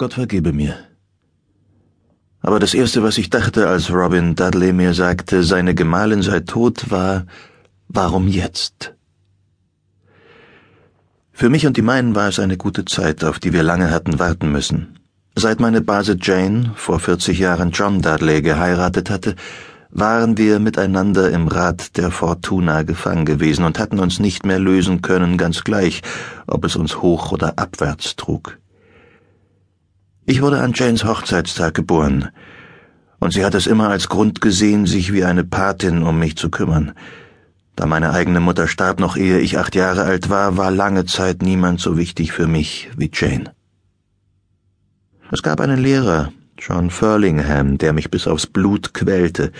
Gott vergebe mir. Aber das Erste, was ich dachte, als Robin Dudley mir sagte, seine Gemahlin sei tot, war, warum jetzt? Für mich und die meinen war es eine gute Zeit, auf die wir lange hatten warten müssen. Seit meine Base Jane vor 40 Jahren John Dudley geheiratet hatte, waren wir miteinander im Rad der Fortuna gefangen gewesen und hatten uns nicht mehr lösen können, ganz gleich, ob es uns hoch oder abwärts trug. Ich wurde an Janes Hochzeitstag geboren, und sie hat es immer als Grund gesehen, sich wie eine Patin um mich zu kümmern. Da meine eigene Mutter starb, noch ehe ich acht Jahre alt war, war lange Zeit niemand so wichtig für mich wie Jane. Es gab einen Lehrer, John Furlingham, der mich bis aufs Blut quälte.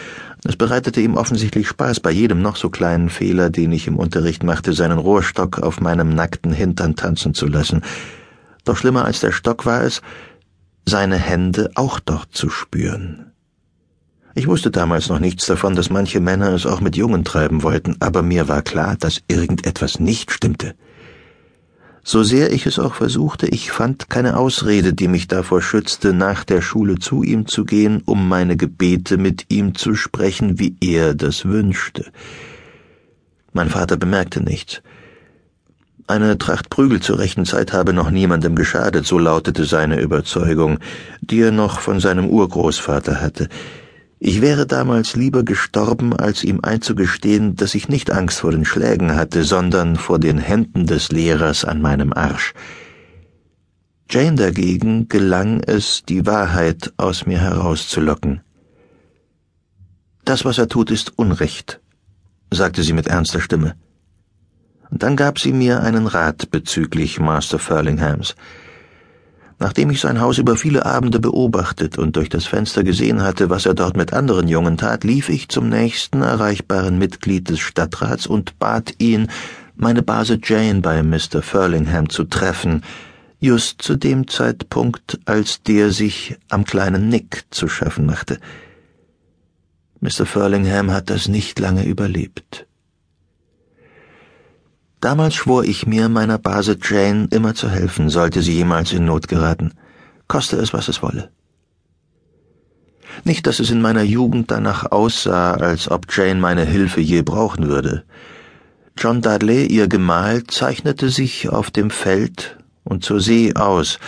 Es bereitete ihm offensichtlich Spaß, bei jedem noch so kleinen Fehler, den ich im Unterricht machte, seinen Rohrstock auf meinem nackten Hintern tanzen zu lassen. Doch schlimmer als der Stock war es, seine Hände auch dort zu spüren. Ich wusste damals noch nichts davon, dass manche Männer es auch mit Jungen treiben wollten, aber mir war klar, dass irgendetwas nicht stimmte. So sehr ich es auch versuchte, ich fand keine Ausrede, die mich davor schützte, nach der Schule zu ihm zu gehen, um meine Gebete mit ihm zu sprechen, wie er das wünschte. Mein Vater bemerkte nichts. Eine Tracht Prügel zur rechten Zeit habe noch niemandem geschadet, so lautete seine Überzeugung, die er noch von seinem Urgroßvater hatte. Ich wäre damals lieber gestorben, als ihm einzugestehen, dass ich nicht Angst vor den Schlägen hatte, sondern vor den Händen des Lehrers an meinem Arsch. Jane dagegen gelang es, die Wahrheit aus mir herauszulocken. Das, was er tut, ist Unrecht, sagte sie mit ernster Stimme. Und dann gab sie mir einen Rat bezüglich Master Furlinghams. Nachdem ich sein Haus über viele Abende beobachtet und durch das Fenster gesehen hatte, was er dort mit anderen Jungen tat, lief ich zum nächsten erreichbaren Mitglied des Stadtrats und bat ihn, meine Base Jane bei Mr. Furlingham zu treffen, just zu dem Zeitpunkt, als der sich am kleinen Nick zu schaffen machte. Mr. Furlingham hat das nicht lange überlebt. Damals schwor ich mir, meiner Base Jane immer zu helfen, sollte sie jemals in Not geraten, koste es, was es wolle. Nicht, dass es in meiner Jugend danach aussah, als ob Jane meine Hilfe je brauchen würde. John Dudley, ihr Gemahl, zeichnete sich auf dem Feld und zur See aus,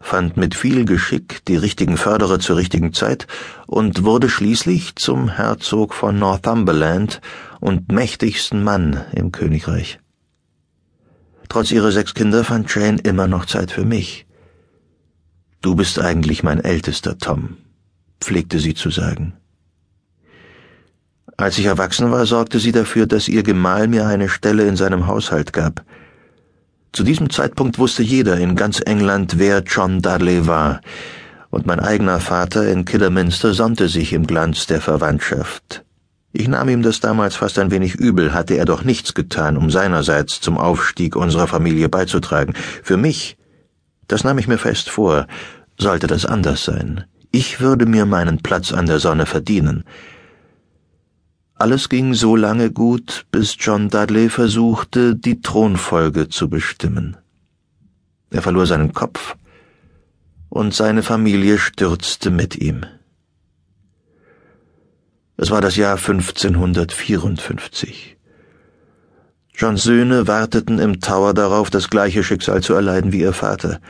fand mit viel Geschick die richtigen Förderer zur richtigen Zeit und wurde schließlich zum Herzog von Northumberland und mächtigsten Mann im Königreich. Trotz ihrer sechs Kinder fand Jane immer noch Zeit für mich. Du bist eigentlich mein ältester Tom, pflegte sie zu sagen. Als ich erwachsen war, sorgte sie dafür, dass ihr Gemahl mir eine Stelle in seinem Haushalt gab. Zu diesem Zeitpunkt wusste jeder in ganz England, wer John Dudley war, und mein eigener Vater in Kidderminster sonnte sich im Glanz der Verwandtschaft. Ich nahm ihm das damals fast ein wenig übel, hatte er doch nichts getan, um seinerseits zum Aufstieg unserer Familie beizutragen. Für mich, das nahm ich mir fest vor, sollte das anders sein. Ich würde mir meinen Platz an der Sonne verdienen. Alles ging so lange gut, bis John Dudley versuchte, die Thronfolge zu bestimmen. Er verlor seinen Kopf, und seine Familie stürzte mit ihm. Es war das Jahr 1554. Johns Söhne warteten im Tower darauf, das gleiche Schicksal zu erleiden wie ihr Vater.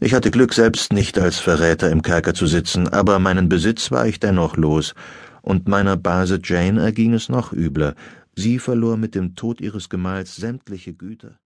Ich hatte Glück, selbst nicht als Verräter im Kerker zu sitzen, aber meinen Besitz war ich dennoch los, und meiner Base Jane erging es noch übler. Sie verlor mit dem Tod ihres Gemahls sämtliche Güter.